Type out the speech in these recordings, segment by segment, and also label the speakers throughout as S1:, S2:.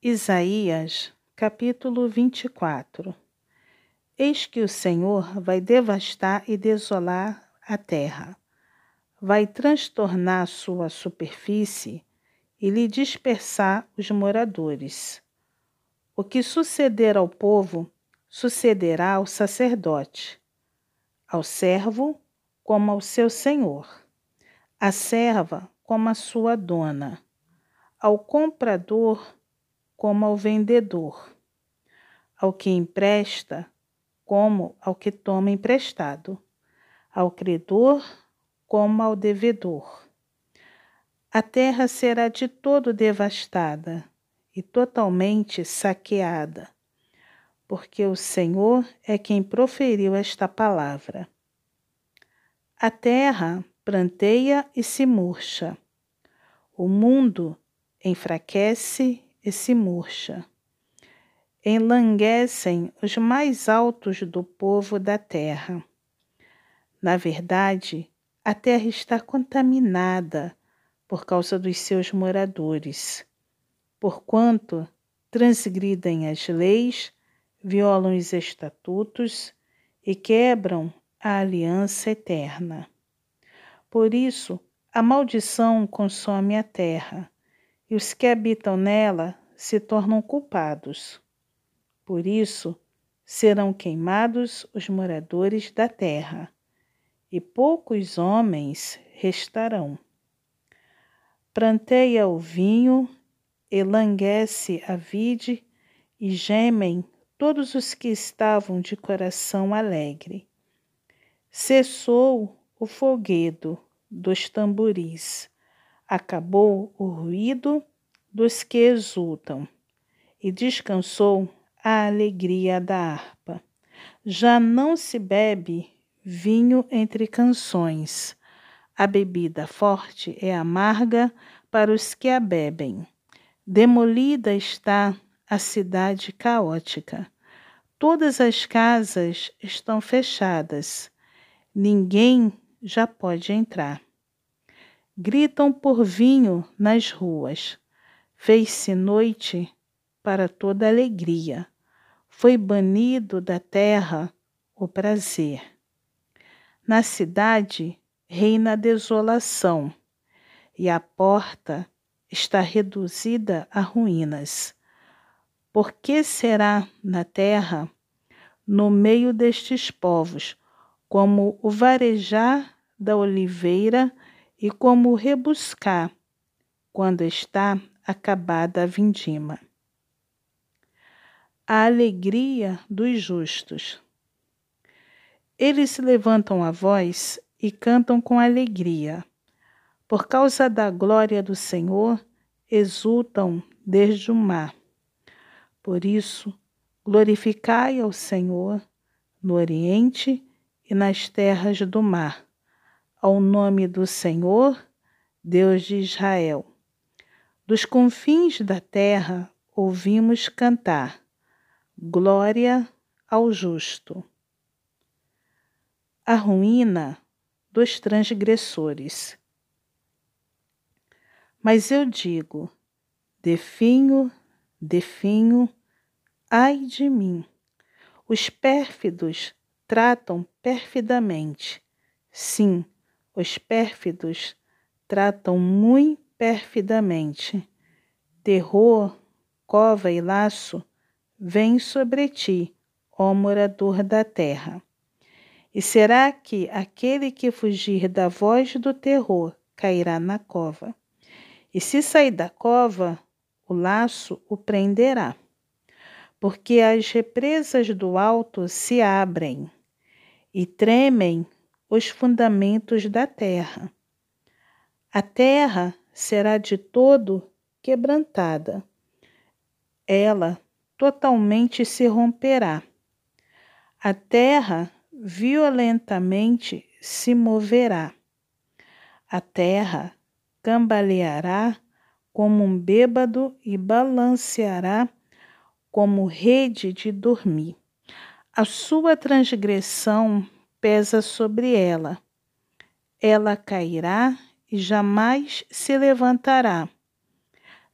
S1: Isaías, capítulo 24 Eis que o Senhor vai devastar e desolar a terra, vai transtornar sua superfície e lhe dispersar os moradores. O que suceder ao povo, sucederá ao sacerdote, ao servo como ao seu senhor, à serva como a sua dona, ao comprador como ao vendedor, ao que empresta, como ao que toma emprestado, ao credor, como ao devedor. A terra será de todo devastada e totalmente saqueada, porque o Senhor é quem proferiu esta palavra. A terra planteia e se murcha. O mundo enfraquece e se murcha. Enlanguecem os mais altos do povo da terra. Na verdade, a terra está contaminada por causa dos seus moradores, porquanto transgridem as leis, violam os estatutos e quebram a aliança eterna. Por isso, a maldição consome a terra e os que habitam nela se tornam culpados. Por isso, serão queimados os moradores da terra, e poucos homens restarão. Planteia o vinho, elanguece a vide, e gemem todos os que estavam de coração alegre. Cessou o foguedo dos tamboris acabou o ruído dos que exultam e descansou a alegria da harpa. Já não se bebe vinho entre canções. A bebida forte é amarga para os que a bebem. Demolida está a cidade caótica. Todas as casas estão fechadas. Ninguém já pode entrar gritam por vinho nas ruas. Fez-se noite para toda alegria. Foi banido da terra o prazer. Na cidade reina a desolação, e a porta está reduzida a ruínas. Por que será na terra, no meio destes povos, como o varejar da oliveira e como rebuscar quando está acabada a vindima. A alegria dos justos. Eles levantam a voz e cantam com alegria. Por causa da glória do Senhor, exultam desde o mar. Por isso, glorificai ao Senhor no Oriente e nas terras do mar ao nome do Senhor, Deus de Israel. Dos confins da terra ouvimos cantar: Glória ao justo. A ruína dos transgressores. Mas eu digo: definho, definho, ai de mim. Os pérfidos tratam perfidamente. Sim, os pérfidos tratam muito perfidamente. Terror, cova e laço vêm sobre ti, ó morador da terra. E será que aquele que fugir da voz do terror cairá na cova? E se sair da cova, o laço o prenderá. Porque as represas do alto se abrem e tremem os fundamentos da terra. A terra será de todo quebrantada. Ela totalmente se romperá. A terra violentamente se moverá. A terra cambaleará como um bêbado e balanceará como rede de dormir. A sua transgressão pesa sobre ela. Ela cairá e jamais se levantará.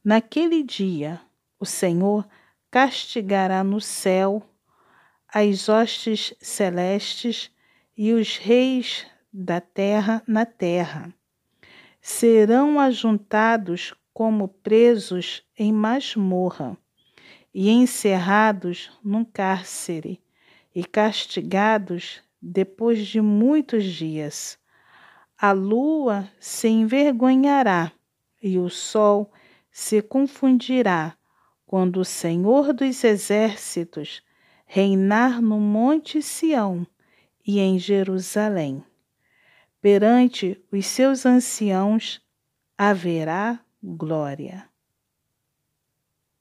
S1: Naquele dia, O Senhor castigará no céu as hostes celestes e os reis da terra na terra. Serão ajuntados como presos em masmorra e encerrados num cárcere e castigados depois de muitos dias. A lua se envergonhará e o sol se confundirá quando o Senhor dos exércitos reinar no Monte Sião e em Jerusalém. Perante os seus anciãos haverá glória.